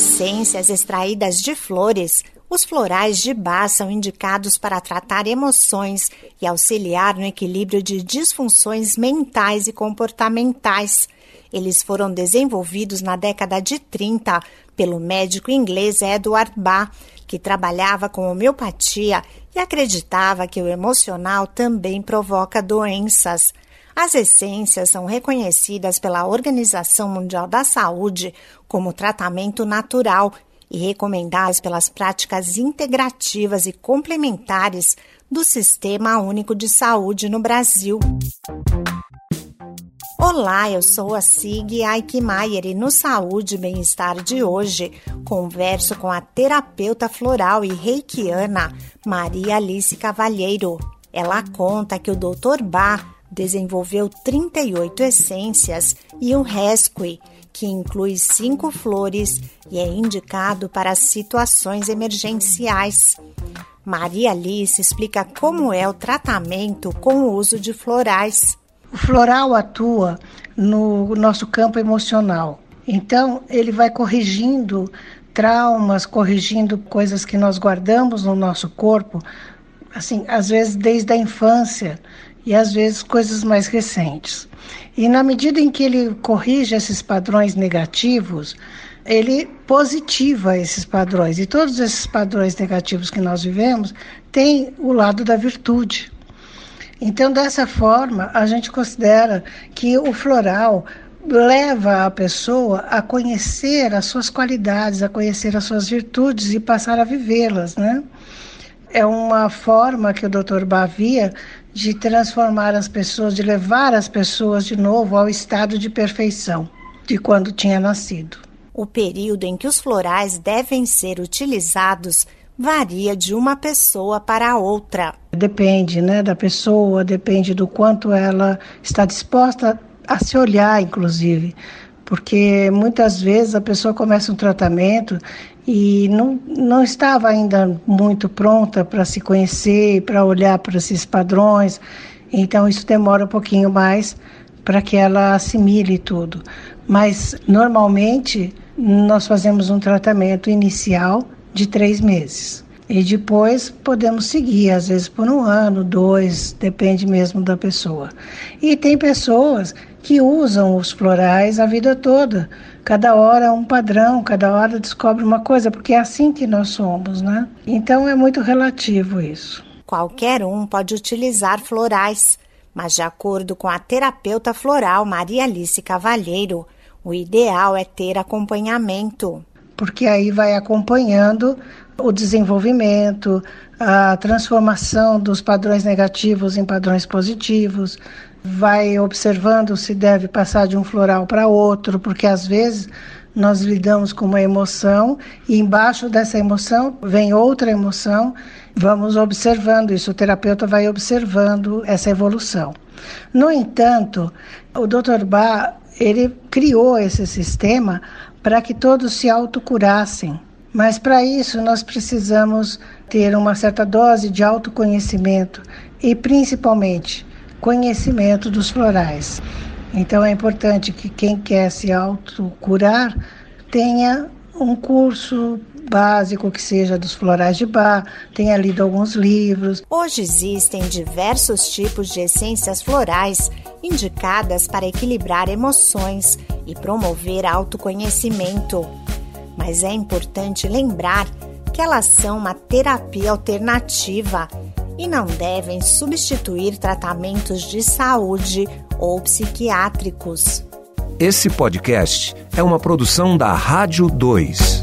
essências extraídas de flores, os florais de Bach são indicados para tratar emoções e auxiliar no equilíbrio de disfunções mentais e comportamentais. Eles foram desenvolvidos na década de 30 pelo médico inglês Edward Bach, que trabalhava com homeopatia e acreditava que o emocional também provoca doenças. As essências são reconhecidas pela Organização Mundial da Saúde como tratamento natural e recomendadas pelas práticas integrativas e complementares do Sistema Único de Saúde no Brasil. Olá, eu sou a Sig Aikmaier e no Saúde e Bem-Estar de hoje converso com a terapeuta floral e reikiana Maria Alice Cavalheiro. Ela conta que o Dr. Bach desenvolveu 38 essências e o Rescue, que inclui cinco flores e é indicado para situações emergenciais. Maria Alice explica como é o tratamento com o uso de florais. O floral atua no nosso campo emocional. Então, ele vai corrigindo traumas, corrigindo coisas que nós guardamos no nosso corpo, assim, às vezes desde a infância e às vezes coisas mais recentes. E na medida em que ele corrige esses padrões negativos, ele positiva esses padrões. E todos esses padrões negativos que nós vivemos têm o lado da virtude. Então, dessa forma, a gente considera que o floral leva a pessoa a conhecer as suas qualidades, a conhecer as suas virtudes e passar a vivê-las, né? É uma forma que o Dr. Bavia de transformar as pessoas, de levar as pessoas de novo ao estado de perfeição de quando tinha nascido. O período em que os florais devem ser utilizados varia de uma pessoa para outra. Depende, né, da pessoa, depende do quanto ela está disposta a se olhar, inclusive, porque muitas vezes a pessoa começa um tratamento e não, não estava ainda muito pronta para se conhecer, para olhar para esses padrões. Então isso demora um pouquinho mais para que ela assimile tudo. Mas normalmente nós fazemos um tratamento inicial de três meses. E depois podemos seguir, às vezes por um ano, dois, depende mesmo da pessoa. E tem pessoas que usam os florais a vida toda. Cada hora é um padrão, cada hora descobre uma coisa, porque é assim que nós somos, né? Então é muito relativo isso. Qualquer um pode utilizar florais, mas de acordo com a terapeuta floral Maria Alice Cavalheiro, o ideal é ter acompanhamento. Porque aí vai acompanhando o desenvolvimento, a transformação dos padrões negativos em padrões positivos, vai observando se deve passar de um floral para outro, porque às vezes nós lidamos com uma emoção e embaixo dessa emoção vem outra emoção. Vamos observando isso, o terapeuta vai observando essa evolução. No entanto, o Dr. Bach, ele criou esse sistema para que todos se autocurassem. Mas para isso nós precisamos ter uma certa dose de autoconhecimento e principalmente conhecimento dos florais. Então é importante que quem quer se autocurar tenha um curso básico que seja dos florais de bar, tenha lido alguns livros. Hoje existem diversos tipos de essências florais indicadas para equilibrar emoções e promover autoconhecimento mas é importante lembrar que elas são uma terapia alternativa e não devem substituir tratamentos de saúde ou psiquiátricos. Esse podcast é uma produção da Rádio 2.